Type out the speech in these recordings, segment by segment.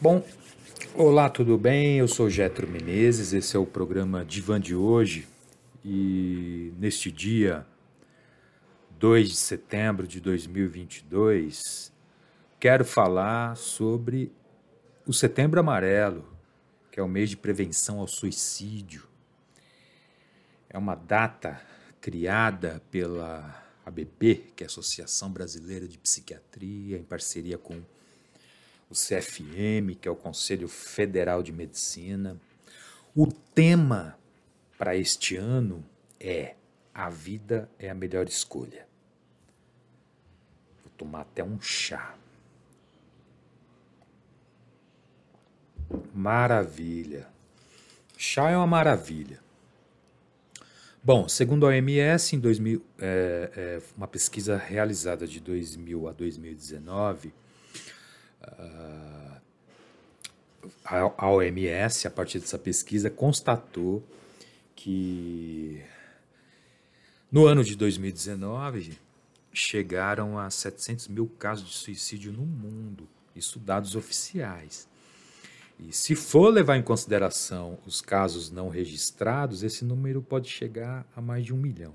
Bom, olá, tudo bem? Eu sou Getro Menezes, esse é o programa Divan de hoje e neste dia 2 de setembro de 2022 quero falar sobre o Setembro Amarelo, que é o mês de prevenção ao suicídio. É uma data criada pela ABP, que é a Associação Brasileira de Psiquiatria, em parceria com o CFM, que é o Conselho Federal de Medicina. O tema para este ano é A Vida é a Melhor Escolha. Vou tomar até um chá. Maravilha. Chá é uma maravilha. Bom, segundo a OMS, em 2000, é, é, uma pesquisa realizada de 2000 a 2019, a OMS, a partir dessa pesquisa, constatou que no ano de 2019 chegaram a 700 mil casos de suicídio no mundo, isso dados oficiais. E se for levar em consideração os casos não registrados, esse número pode chegar a mais de um milhão.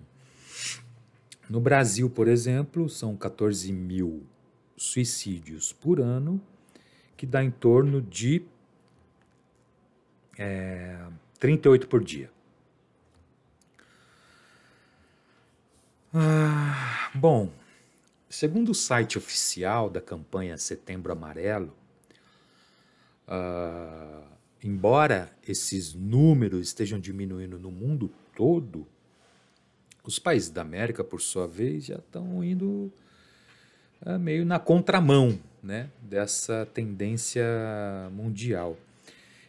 No Brasil, por exemplo, são 14 mil suicídios por ano, que dá em torno de é, 38 por dia. Ah, bom, segundo o site oficial da campanha Setembro Amarelo, ah, embora esses números estejam diminuindo no mundo todo, os países da América, por sua vez, já estão indo meio na contramão né, dessa tendência mundial.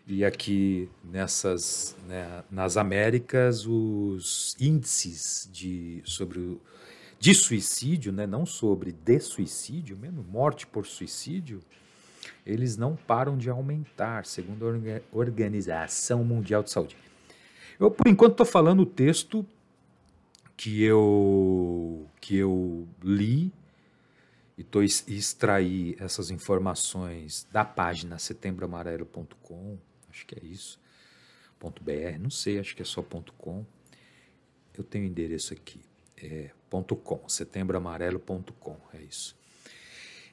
E aqui nessas, né, nas Américas, os índices de, sobre o, de suicídio, né, não sobre de suicídio, mesmo morte por suicídio, eles não param de aumentar, segundo a Organização Mundial de Saúde. Eu, por enquanto, estou falando o texto que eu, que eu li e tô extrair essas informações da página setembroamarelo.com, acho que é isso, .br, não sei, acho que é só .com. Eu tenho o endereço aqui, é .com, setembroamarelo.com, é isso.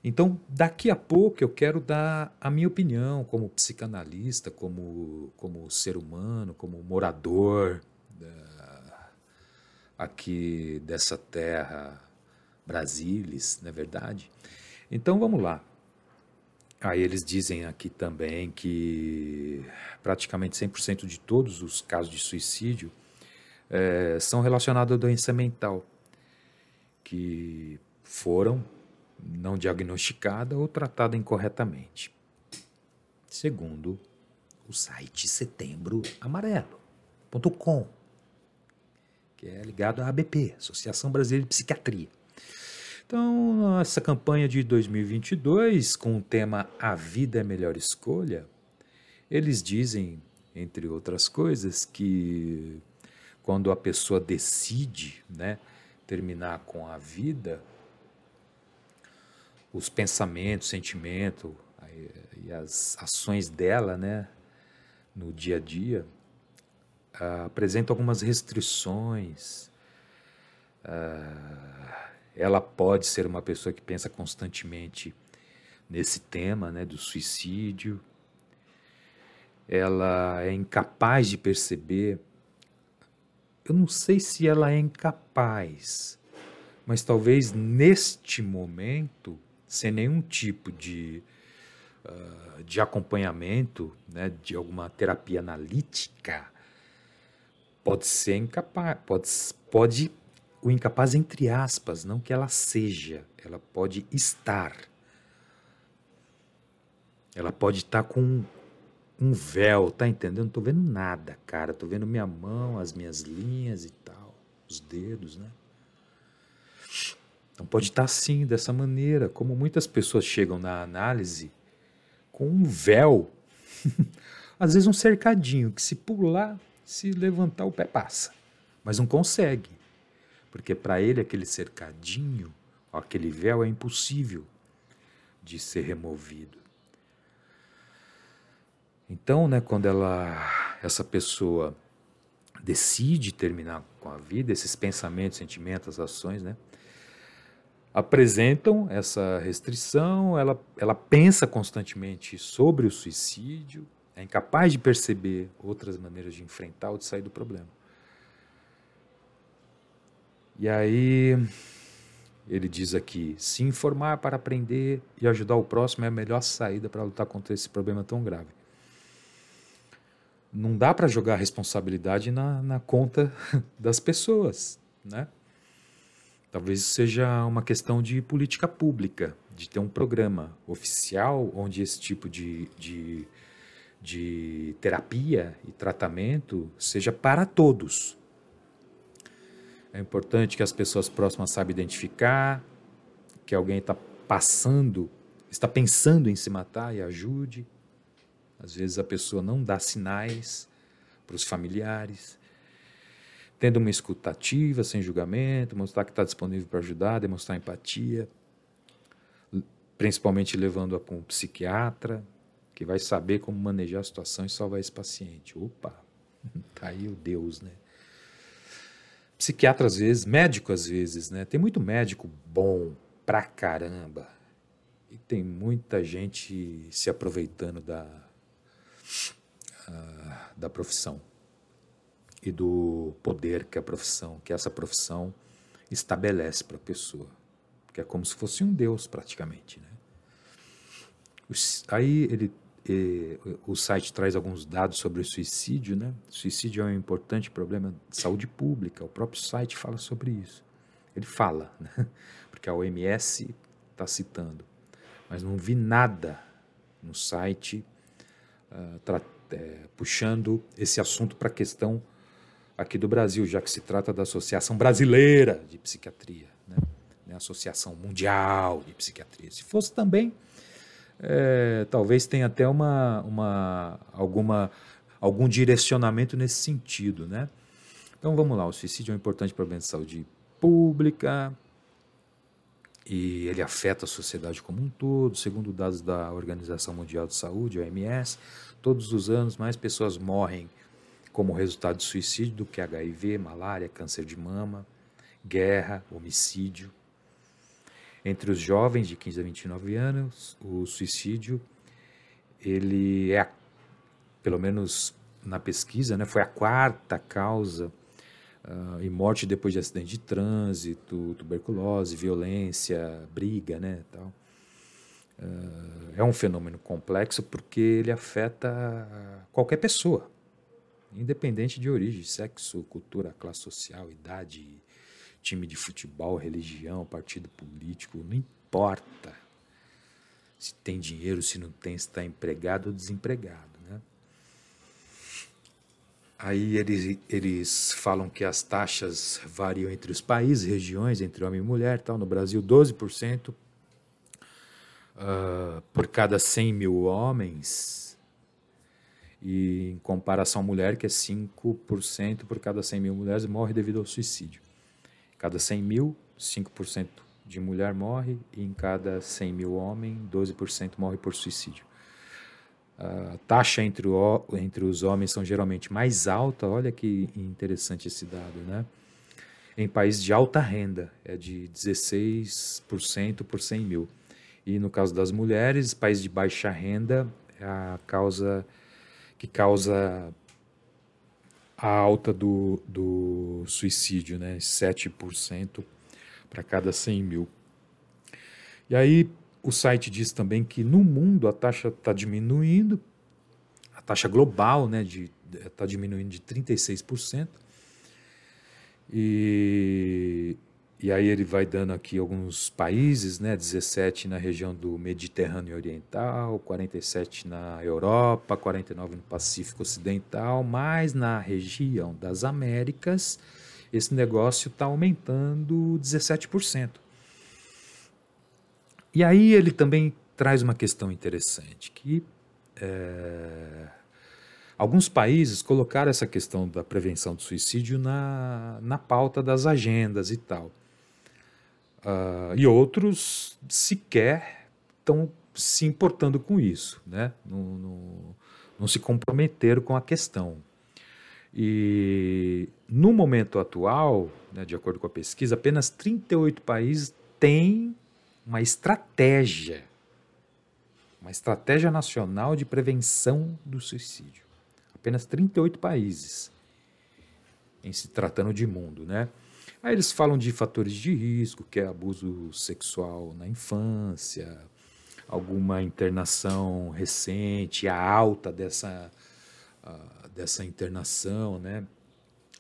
Então, daqui a pouco eu quero dar a minha opinião como psicanalista, como, como ser humano, como morador da, aqui dessa terra Brasilis, não é verdade? Então vamos lá. Aí eles dizem aqui também que praticamente 100% de todos os casos de suicídio é, são relacionados à doença mental, que foram não diagnosticada ou tratada incorretamente. Segundo o site Setembro Amarelo.com, que é ligado à ABP, Associação Brasileira de Psiquiatria. Então, essa campanha de 2022, com o tema A Vida é Melhor Escolha, eles dizem, entre outras coisas, que quando a pessoa decide né, terminar com a vida, os pensamentos, sentimento e as ações dela né, no dia a dia apresentam algumas restrições. Uh, ela pode ser uma pessoa que pensa constantemente nesse tema né, do suicídio. Ela é incapaz de perceber. Eu não sei se ela é incapaz, mas talvez neste momento, sem nenhum tipo de, uh, de acompanhamento, né, de alguma terapia analítica, pode ser incapaz, pode, pode o incapaz entre aspas, não que ela seja, ela pode estar. Ela pode estar com um véu, tá entendendo? Não tô vendo nada, cara. Tô vendo minha mão, as minhas linhas e tal, os dedos, né? Então pode estar assim, dessa maneira, como muitas pessoas chegam na análise com um véu, às vezes um cercadinho, que se pular, se levantar o pé passa, mas não consegue porque para ele aquele cercadinho, aquele véu é impossível de ser removido. Então, né, quando ela, essa pessoa decide terminar com a vida, esses pensamentos, sentimentos, ações, né, apresentam essa restrição, ela, ela pensa constantemente sobre o suicídio, é incapaz de perceber outras maneiras de enfrentar ou de sair do problema. E aí ele diz aqui: se informar para aprender e ajudar o próximo é a melhor saída para lutar contra esse problema tão grave. Não dá para jogar a responsabilidade na, na conta das pessoas, né? Talvez seja uma questão de política pública, de ter um programa oficial onde esse tipo de, de, de terapia e tratamento seja para todos. É importante que as pessoas próximas saibam identificar que alguém está passando, está pensando em se matar e ajude. Às vezes a pessoa não dá sinais para os familiares tendo uma escutativa, sem julgamento, mostrar que está disponível para ajudar, demonstrar empatia, principalmente levando-a com um psiquiatra, que vai saber como manejar a situação e salvar esse paciente. Opa, tá aí o Deus, né? Psiquiatra às vezes, médico às vezes, né? Tem muito médico bom pra caramba. E tem muita gente se aproveitando da, uh, da profissão e do poder que a profissão, que essa profissão estabelece para a pessoa, que é como se fosse um deus praticamente, né? Aí ele o site traz alguns dados sobre o suicídio, né? O suicídio é um importante problema de saúde pública. O próprio site fala sobre isso. Ele fala, né? Porque a OMS está citando, mas não vi nada no site uh, é, puxando esse assunto para a questão aqui do Brasil, já que se trata da Associação Brasileira de Psiquiatria, né? né? Associação Mundial de Psiquiatria. Se fosse também, é, talvez tenha até uma, uma, alguma, algum direcionamento nesse sentido. Né? Então vamos lá, o suicídio é um importante problema de saúde pública e ele afeta a sociedade como um todo. Segundo dados da Organização Mundial de Saúde, OMS, todos os anos mais pessoas morrem como resultado de suicídio do que HIV, malária, câncer de mama, guerra, homicídio. Entre os jovens de 15 a 29 anos, o suicídio ele é, pelo menos na pesquisa, né, foi a quarta causa uh, e morte depois de acidente de trânsito, tuberculose, violência, briga, né, tal. Uh, é um fenômeno complexo porque ele afeta qualquer pessoa, independente de origem, sexo, cultura, classe social, idade, time de futebol, religião, partido político, não importa se tem dinheiro, se não tem, se está empregado ou desempregado. Né? Aí eles, eles falam que as taxas variam entre os países, regiões, entre homem e mulher. Tal. No Brasil, 12% uh, ah, por cada 100 mil homens e em comparação à mulher, que é 5% por cada 100 mil mulheres morre devido ao suicídio. Cada 100 mil, 5% de mulher morre, e em cada 100 mil homem, 12% morre por suicídio. A taxa entre, o, entre os homens são geralmente mais alta, olha que interessante esse dado, né? Em países de alta renda, é de 16% por 100 mil. E no caso das mulheres, países de baixa renda, a causa que causa a alta do, do suicídio, né? 7% para cada 100 mil. E aí o site diz também que no mundo a taxa está diminuindo, a taxa global né, está diminuindo de 36%. E e aí ele vai dando aqui alguns países, né? 17 na região do Mediterrâneo Oriental, 47 na Europa, 49 no Pacífico Ocidental, mas na região das Américas esse negócio está aumentando 17%. E aí ele também traz uma questão interessante, que é, alguns países colocaram essa questão da prevenção do suicídio na, na pauta das agendas e tal. Uh, e outros sequer estão se importando com isso. Né? No, no, não se comprometeram com a questão. E no momento atual, né, de acordo com a pesquisa, apenas 38 países têm uma estratégia, uma estratégia nacional de prevenção do suicídio. Apenas 38 países, em se tratando de mundo, né? Aí eles falam de fatores de risco, que é abuso sexual na infância, alguma internação recente, a alta dessa, uh, dessa internação, né?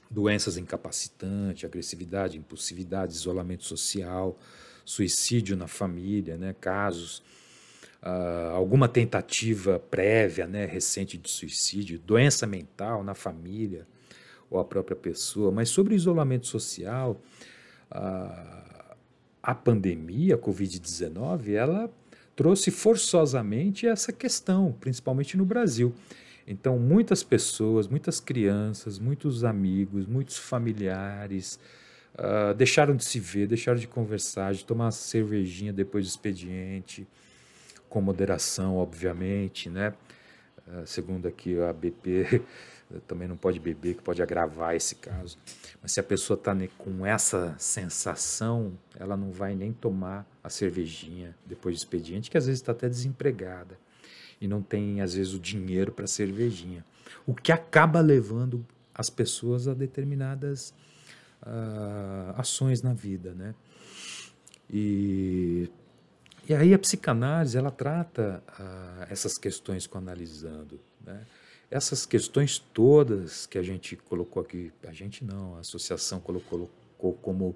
doenças incapacitantes, agressividade, impulsividade, isolamento social, suicídio na família, né? casos, uh, alguma tentativa prévia, né? recente de suicídio, doença mental na família ou a própria pessoa. Mas sobre isolamento social, uh, a pandemia, a Covid-19, ela trouxe forçosamente essa questão, principalmente no Brasil. Então, muitas pessoas, muitas crianças, muitos amigos, muitos familiares uh, deixaram de se ver, deixaram de conversar, de tomar uma cervejinha depois do expediente, com moderação, obviamente, né? Uh, segundo aqui a BP, também não pode beber, que pode agravar esse caso. Mas se a pessoa está com essa sensação, ela não vai nem tomar a cervejinha depois do expediente, que às vezes está até desempregada e não tem, às vezes, o dinheiro para cervejinha. O que acaba levando as pessoas a determinadas uh, ações na vida, né? E, e aí a psicanálise, ela trata uh, essas questões com analisando, né? Essas questões todas que a gente colocou aqui, a gente não, a associação colocou, colocou como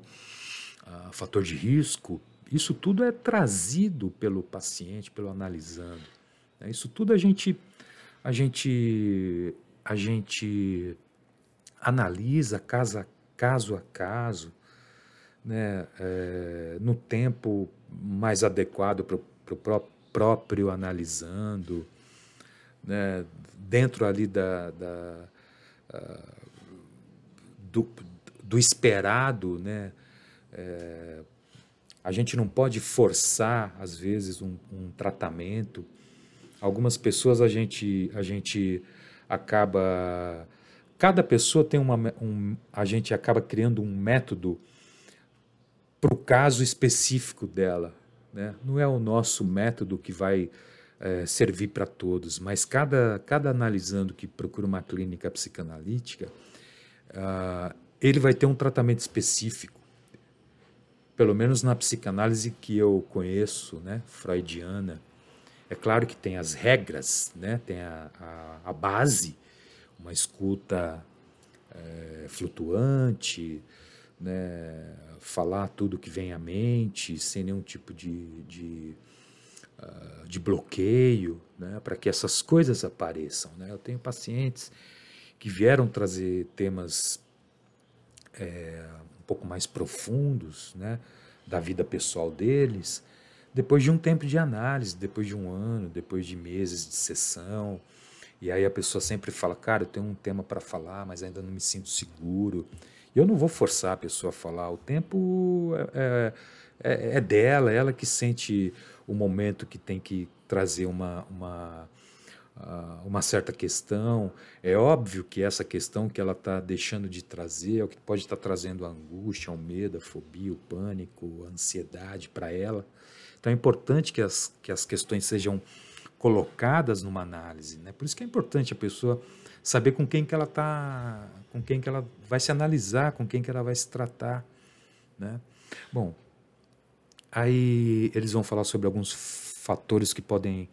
uh, fator de risco, isso tudo é trazido pelo paciente, pelo analisando. Né? Isso tudo a gente, a gente, a gente analisa caso a caso, a caso né? É, no tempo mais adequado para o pró próprio analisando, né? dentro ali da, da uh, do, do, esperado, né? É, a gente não pode forçar, às vezes, um, um tratamento Algumas pessoas a gente, a gente acaba. Cada pessoa tem uma. Um, a gente acaba criando um método para o caso específico dela. Né? Não é o nosso método que vai é, servir para todos, mas cada, cada analisando que procura uma clínica psicanalítica, uh, ele vai ter um tratamento específico. Pelo menos na psicanálise que eu conheço, né, freudiana, é claro que tem as regras, né? tem a, a, a base, uma escuta é, flutuante, né? falar tudo que vem à mente, sem nenhum tipo de, de, uh, de bloqueio, né? para que essas coisas apareçam. Né? Eu tenho pacientes que vieram trazer temas é, um pouco mais profundos né? da vida pessoal deles depois de um tempo de análise, depois de um ano, depois de meses de sessão, e aí a pessoa sempre fala, cara, eu tenho um tema para falar, mas ainda não me sinto seguro. E eu não vou forçar a pessoa a falar, o tempo é, é, é, é dela, ela que sente o momento que tem que trazer uma, uma, ah, uma certa questão. É óbvio que essa questão que ela está deixando de trazer é o que pode estar tá trazendo a angústia, o medo, a fobia, o pânico, a ansiedade para ela. Então é importante que as, que as questões sejam colocadas numa análise. Né? Por isso que é importante a pessoa saber com quem que ela está, com quem que ela vai se analisar, com quem que ela vai se tratar. Né? Bom, aí eles vão falar sobre alguns fatores que podem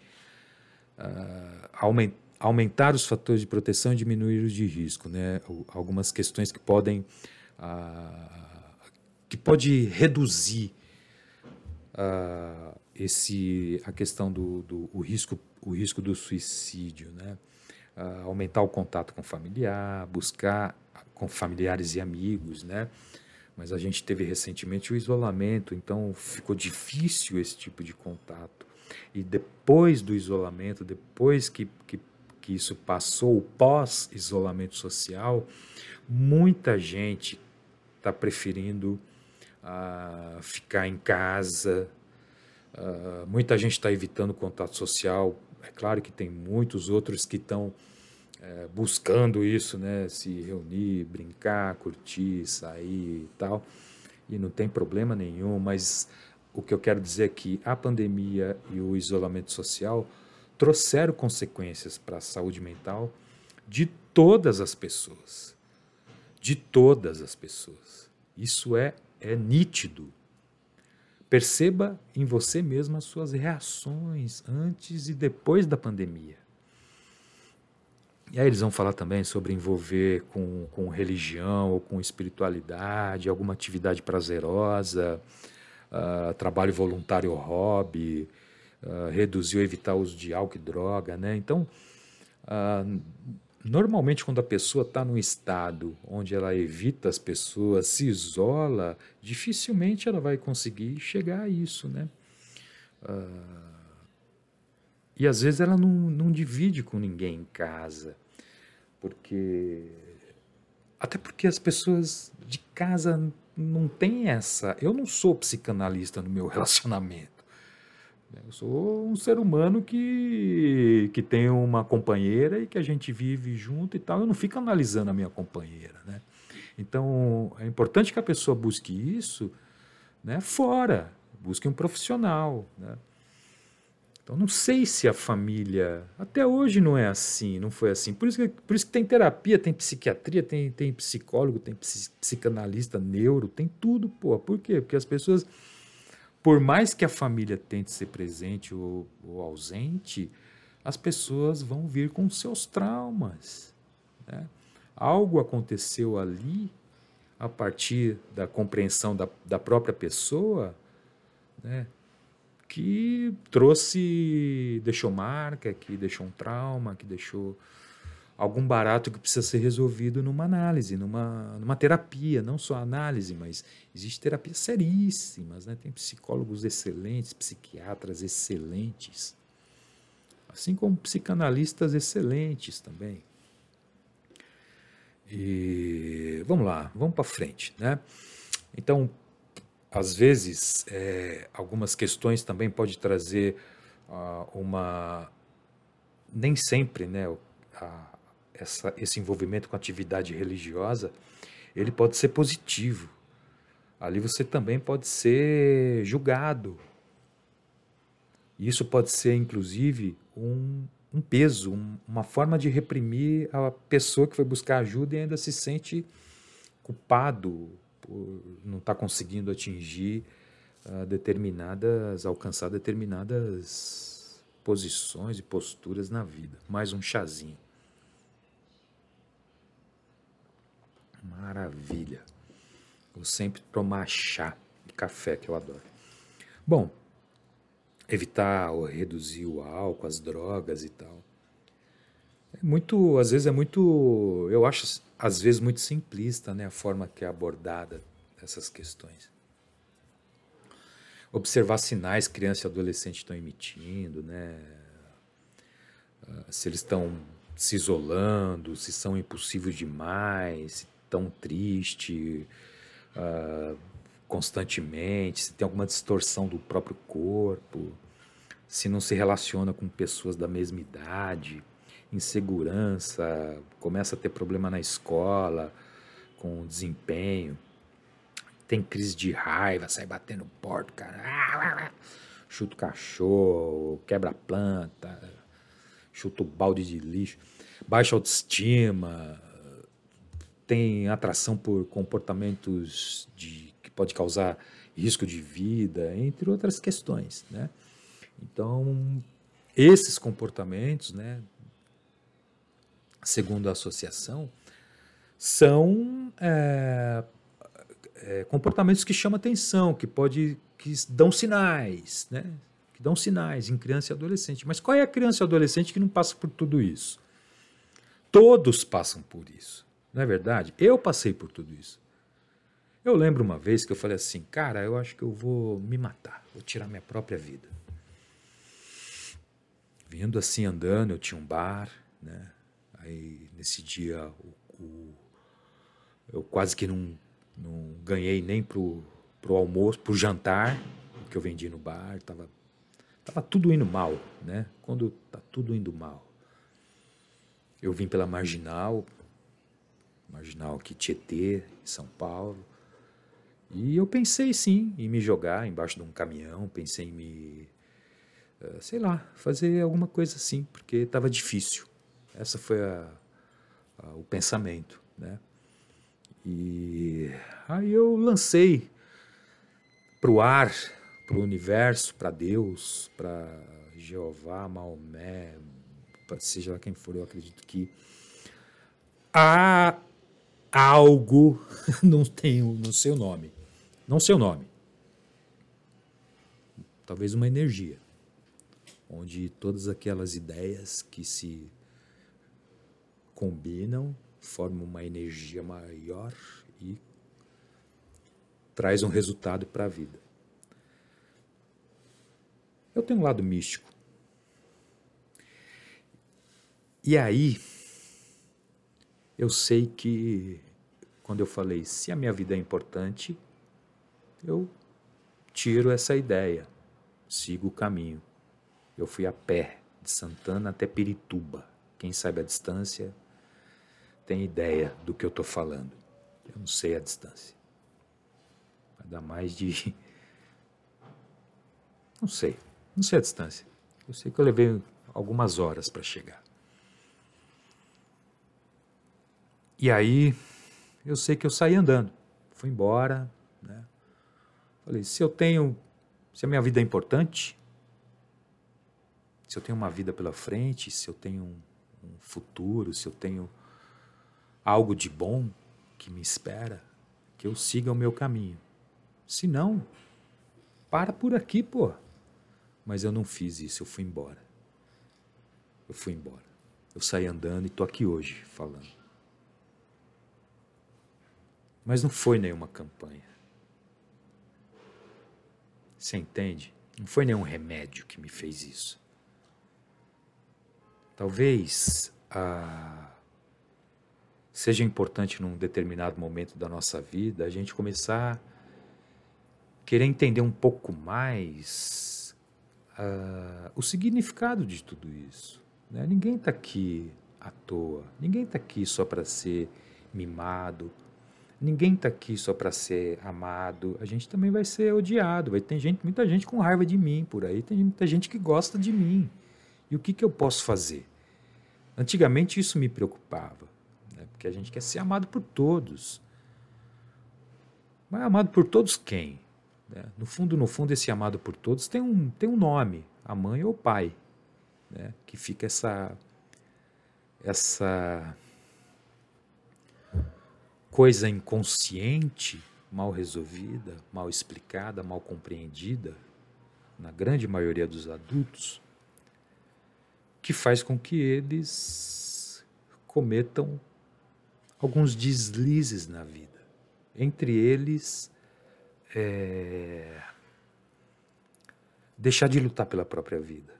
uh, aument, aumentar os fatores de proteção e diminuir os de risco, né? Algumas questões que podem uh, que pode reduzir uh, esse, a questão do, do o risco, o risco do suicídio, né? Aumentar o contato com familiar, buscar com familiares e amigos, né? Mas a gente teve recentemente o isolamento, então ficou difícil esse tipo de contato. E depois do isolamento, depois que, que, que isso passou, o pós-isolamento social, muita gente está preferindo a ficar em casa. Uh, muita gente está evitando contato social é claro que tem muitos outros que estão é, buscando isso, né? Se reunir, brincar, curtir, sair e tal. E não tem problema nenhum, mas o que eu quero dizer é que a pandemia e o isolamento social trouxeram consequências para a saúde mental de todas as pessoas. De todas as pessoas. Isso é, é nítido. Perceba em você mesmo as suas reações antes e depois da pandemia. E aí eles vão falar também sobre envolver com, com religião ou com espiritualidade, alguma atividade prazerosa, uh, trabalho voluntário hobby, uh, reduzir ou evitar o uso de álcool e droga. Né? Então, uh, normalmente quando a pessoa está num estado onde ela evita as pessoas, se isola, dificilmente ela vai conseguir chegar a isso. Né? E às vezes ela não, não divide com ninguém em casa porque até porque as pessoas de casa não têm essa. Eu não sou psicanalista no meu relacionamento. Eu sou um ser humano que, que tem uma companheira e que a gente vive junto e tal. Eu não fico analisando a minha companheira, né? Então é importante que a pessoa busque isso, né? Fora, busque um profissional, né? Então, não sei se a família. Até hoje não é assim, não foi assim. Por isso que, por isso que tem terapia, tem psiquiatria, tem, tem psicólogo, tem psicanalista, neuro, tem tudo, pô. Por quê? Porque as pessoas, por mais que a família tente ser presente ou, ou ausente, as pessoas vão vir com seus traumas. Né? Algo aconteceu ali, a partir da compreensão da, da própria pessoa, né? Que trouxe, deixou marca, que deixou um trauma, que deixou algum barato que precisa ser resolvido numa análise, numa, numa terapia, não só análise, mas existe terapias seríssimas, né? tem psicólogos excelentes, psiquiatras excelentes, assim como psicanalistas excelentes também. E vamos lá, vamos para frente, né? Então, às vezes, é, algumas questões também pode trazer uh, uma. Nem sempre, né? A, essa, esse envolvimento com atividade religiosa, ele pode ser positivo. Ali você também pode ser julgado. Isso pode ser, inclusive, um, um peso, um, uma forma de reprimir a pessoa que foi buscar ajuda e ainda se sente culpado, não estar tá conseguindo atingir uh, determinadas, alcançar determinadas posições e posturas na vida. Mais um chazinho. Maravilha. Vou sempre tomar chá e café, que eu adoro. Bom, evitar ou reduzir o álcool, as drogas e tal. É muito, às vezes é muito, eu acho às vezes muito simplista, né, a forma que é abordada essas questões. Observar sinais criança e adolescente estão emitindo, né? Ah, se eles estão se isolando, se são impulsivos demais, se estão tristes uh, constantemente, se tem alguma distorção do próprio corpo, se não se relaciona com pessoas da mesma idade insegurança, começa a ter problema na escola, com desempenho, tem crise de raiva, sai batendo porta, cara, chuta o cachorro, quebra planta, chuta o balde de lixo, baixa autoestima, tem atração por comportamentos de, que pode causar risco de vida, entre outras questões, né? Então, esses comportamentos, né, segundo a associação, são é, é, comportamentos que chamam atenção, que pode, que dão sinais, né? Que dão sinais em criança e adolescente. Mas qual é a criança e adolescente que não passa por tudo isso? Todos passam por isso, não é verdade? Eu passei por tudo isso. Eu lembro uma vez que eu falei assim, cara, eu acho que eu vou me matar, vou tirar minha própria vida. Vindo assim andando, eu tinha um bar, né? Aí nesse dia o, o, eu quase que não, não ganhei nem pro, pro almoço, pro jantar, que eu vendi no bar, tava Tava tudo indo mal, né? Quando tá tudo indo mal. Eu vim pela Marginal, Marginal aqui Tietê, São Paulo. E eu pensei sim em me jogar embaixo de um caminhão, pensei em me, eh, sei lá, fazer alguma coisa assim, porque estava difícil. Essa foi a, a, o pensamento, né? E aí eu lancei para o ar, para o universo, para Deus, para Jeová, Maomé, seja lá quem for, eu acredito que há algo, não tenho, não sei o nome, não sei o nome, talvez uma energia, onde todas aquelas ideias que se combinam formam uma energia maior e traz um resultado para a vida. Eu tenho um lado místico. E aí, eu sei que quando eu falei se a minha vida é importante, eu tiro essa ideia, sigo o caminho. Eu fui a pé de Santana até Pirituba. Quem sabe a distância tem ideia do que eu estou falando. Eu não sei a distância. Vai dar mais de. Não sei. Não sei a distância. Eu sei que eu levei algumas horas para chegar. E aí, eu sei que eu saí andando. Fui embora, né? Falei, se eu tenho, se a minha vida é importante, se eu tenho uma vida pela frente, se eu tenho um, um futuro, se eu tenho algo de bom que me espera, que eu siga o meu caminho. Se não, para por aqui, pô. Mas eu não fiz isso, eu fui embora. Eu fui embora. Eu saí andando e tô aqui hoje falando. Mas não foi nenhuma campanha. Você entende? Não foi nenhum remédio que me fez isso. Talvez a seja importante num determinado momento da nossa vida a gente começar a querer entender um pouco mais uh, o significado de tudo isso. Né? Ninguém está aqui à toa, ninguém está aqui só para ser mimado, ninguém está aqui só para ser amado. A gente também vai ser odiado. Vai ter gente, muita gente com raiva de mim por aí, tem muita gente que gosta de mim. E o que, que eu posso fazer? Antigamente isso me preocupava porque a gente quer ser amado por todos. Mas amado por todos quem? Né? No fundo, no fundo, esse amado por todos tem um, tem um nome, a mãe ou o pai, né? que fica essa, essa coisa inconsciente, mal resolvida, mal explicada, mal compreendida, na grande maioria dos adultos, que faz com que eles cometam alguns deslizes na vida. Entre eles, é, deixar de lutar pela própria vida,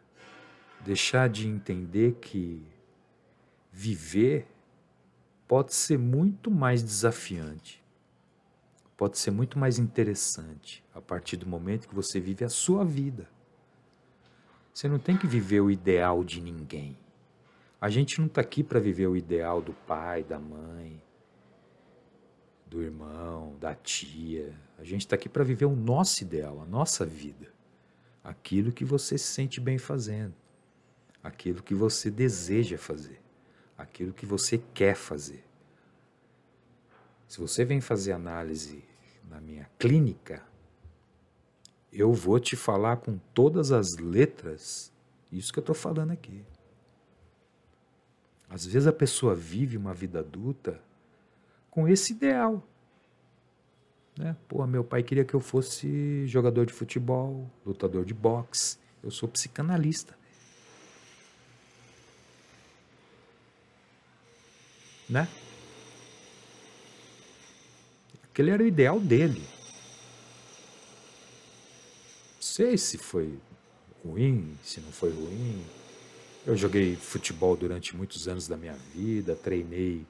deixar de entender que viver pode ser muito mais desafiante, pode ser muito mais interessante a partir do momento que você vive a sua vida. Você não tem que viver o ideal de ninguém. A gente não está aqui para viver o ideal do pai, da mãe, do irmão, da tia. A gente está aqui para viver o nosso ideal, a nossa vida. Aquilo que você se sente bem fazendo. Aquilo que você deseja fazer. Aquilo que você quer fazer. Se você vem fazer análise na minha clínica, eu vou te falar com todas as letras isso que eu estou falando aqui. Às vezes a pessoa vive uma vida adulta com esse ideal. Né? Pô, meu pai queria que eu fosse jogador de futebol, lutador de boxe. Eu sou psicanalista. Né? Aquele era o ideal dele. Não sei se foi ruim, se não foi ruim. Eu joguei futebol durante muitos anos da minha vida, treinei,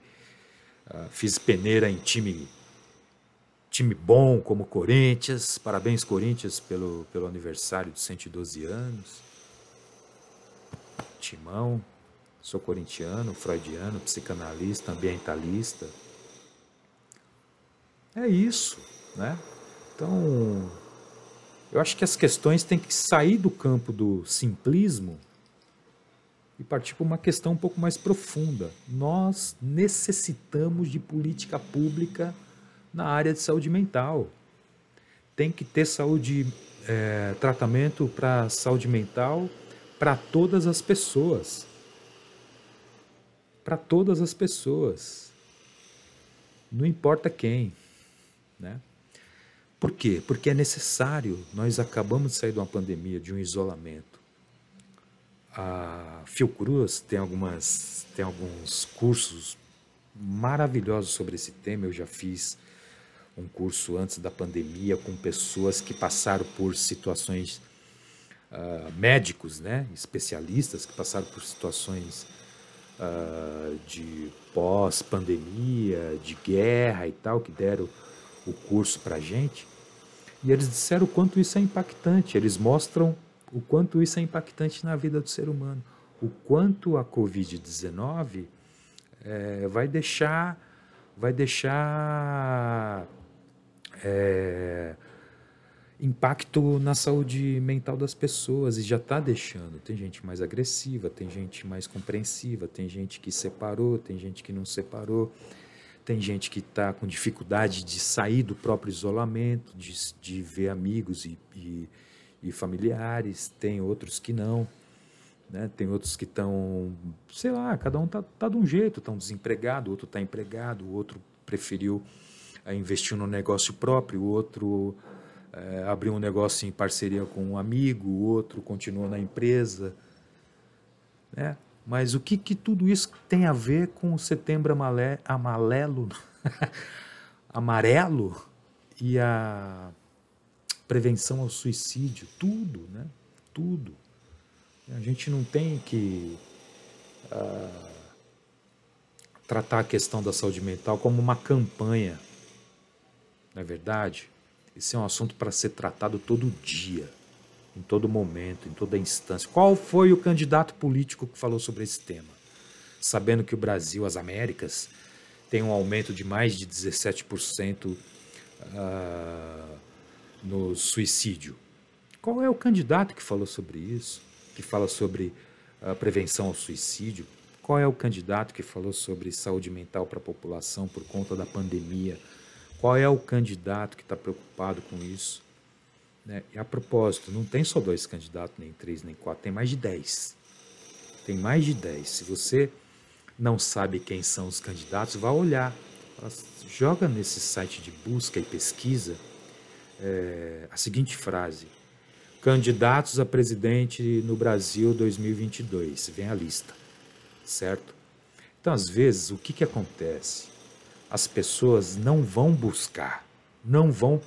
uh, fiz peneira em time time bom como Corinthians. Parabéns, Corinthians, pelo, pelo aniversário de 112 anos. Timão. Sou corintiano, freudiano, psicanalista, ambientalista. É isso, né? Então, eu acho que as questões têm que sair do campo do simplismo e partir para uma questão um pouco mais profunda. Nós necessitamos de política pública na área de saúde mental. Tem que ter saúde, é, tratamento para saúde mental para todas as pessoas. Para todas as pessoas. Não importa quem. Né? Por quê? Porque é necessário. Nós acabamos de sair de uma pandemia, de um isolamento. A Fiocruz tem, algumas, tem alguns cursos maravilhosos sobre esse tema. Eu já fiz um curso antes da pandemia com pessoas que passaram por situações uh, médicos, né, especialistas que passaram por situações uh, de pós-pandemia, de guerra e tal, que deram o curso para gente. E eles disseram o quanto isso é impactante. Eles mostram o quanto isso é impactante na vida do ser humano. O quanto a Covid-19 é, vai deixar, vai deixar é, impacto na saúde mental das pessoas e já está deixando. Tem gente mais agressiva, tem gente mais compreensiva, tem gente que separou, tem gente que não separou. Tem gente que está com dificuldade de sair do próprio isolamento, de, de ver amigos e, e, e familiares, tem outros que não. Né? Tem outros que estão, sei lá, cada um está tá de um jeito, está um desempregado, outro está empregado, o outro preferiu é, investir no negócio próprio, o outro é, abriu um negócio em parceria com um amigo, o outro continuou na empresa. Né? Mas o que, que tudo isso tem a ver com o setembro amalé, amarelo, amarelo e a prevenção ao suicídio? Tudo, né? Tudo. A gente não tem que uh, tratar a questão da saúde mental como uma campanha, não é verdade? Esse é um assunto para ser tratado todo dia em todo momento, em toda instância. Qual foi o candidato político que falou sobre esse tema? Sabendo que o Brasil, as Américas, tem um aumento de mais de 17% uh, ah, no suicídio. Qual é o candidato que falou sobre isso? Que fala sobre a prevenção ao suicídio? Qual é o candidato que falou sobre saúde mental para a população por conta da pandemia? Qual é o candidato que está preocupado com isso? Né? E a propósito, não tem só dois candidatos, nem três, nem quatro, tem mais de dez. Tem mais de dez. Se você não sabe quem são os candidatos, vá olhar. Joga nesse site de busca e pesquisa é, a seguinte frase: Candidatos a presidente no Brasil 2022. Vem a lista, certo? Então, às vezes, o que, que acontece? As pessoas não vão buscar, não vão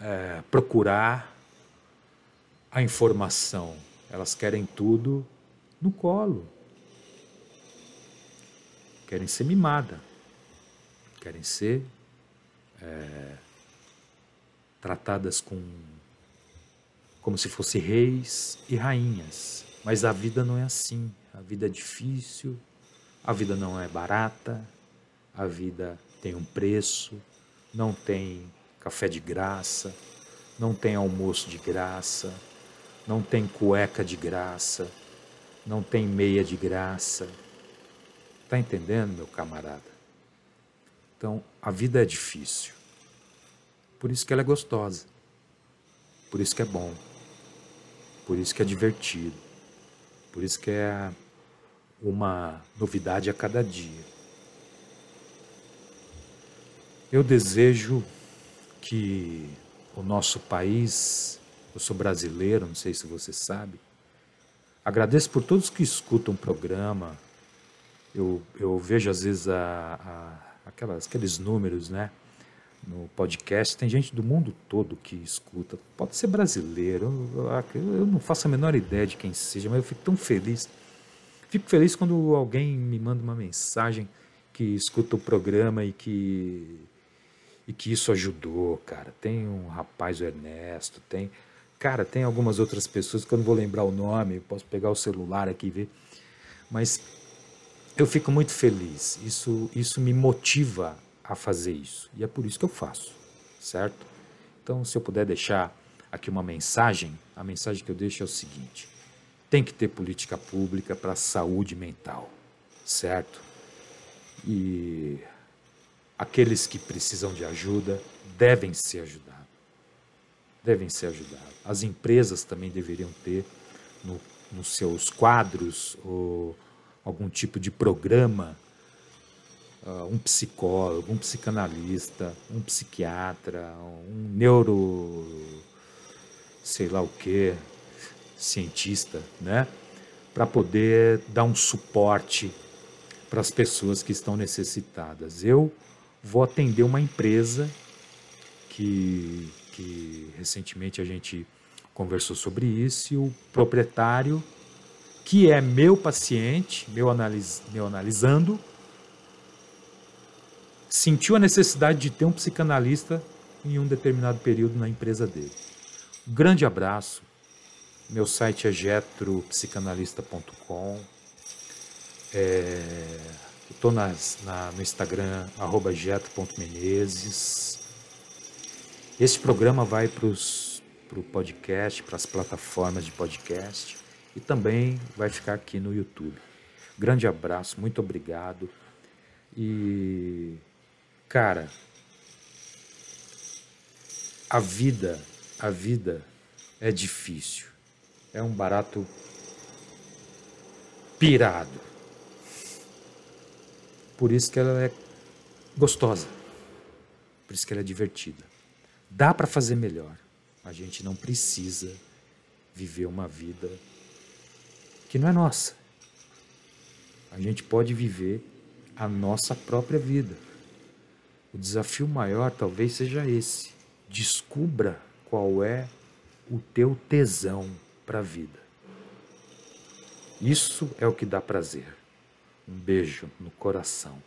é, procurar a informação. Elas querem tudo no colo. Querem ser mimada. Querem ser é, tratadas com como se fossem reis e rainhas. Mas a vida não é assim. A vida é difícil, a vida não é barata, a vida tem um preço, não tem café de graça, não tem almoço de graça, não tem cueca de graça, não tem meia de graça. Está entendendo, meu camarada? Então, a vida é difícil. Por isso que ela é gostosa. Por isso que é bom. Por isso que é divertido. Por isso que é uma novidade a cada dia. Eu desejo que o nosso país, eu sou brasileiro, não sei se você sabe, agradeço por todos que escutam o programa. Eu, eu vejo às vezes a, a, aquelas, aqueles números, né? No podcast, tem gente do mundo todo que escuta. Pode ser brasileiro, eu, não faço a menor ideia de quem seja, mas eu fico tão feliz. Fico feliz quando alguém me manda uma mensagem que escuta o programa e que e que isso ajudou, cara. Tem um rapaz, o Ernesto, tem. Cara, tem algumas outras pessoas que eu não vou lembrar o nome, posso pegar o celular aqui e ver. Mas eu fico muito feliz. Isso, isso me motiva a fazer isso. E é por isso que eu faço, certo? Então, se eu puder deixar aqui uma mensagem, a mensagem que eu deixo é o seguinte: tem que ter política pública para a saúde mental, certo? E aqueles que precisam de ajuda devem ser ajudados. Devem ser ajudados. As empresas também deveriam ter no, nos seus quadros ou algum tipo de programa uh, um psicólogo, um psicanalista, um psiquiatra, um neuro, sei lá o que, cientista, né? Para poder dar um suporte para as pessoas que estão necessitadas. Eu vou atender uma empresa que, que recentemente a gente conversou sobre isso e o proprietário, que é meu paciente, meu, analis, meu analisando, sentiu a necessidade de ter um psicanalista em um determinado período na empresa dele. Um grande abraço. Meu site é getropsicanalista.com. É, Estou no Instagram, arroba geto.menezes. Programa vai para o podcast, para as plataformas de podcast e também vai ficar aqui no YouTube. Grande abraço, muito obrigado. E, cara, a vida, a vida é difícil. É um barato pirado por isso que ela é gostosa. Por isso que ela é divertida. Dá para fazer melhor. A gente não precisa viver uma vida que não é nossa. A gente pode viver a nossa própria vida. O desafio maior talvez seja esse. Descubra qual é o teu tesão para a vida. Isso é o que dá prazer. Um beijo no coração.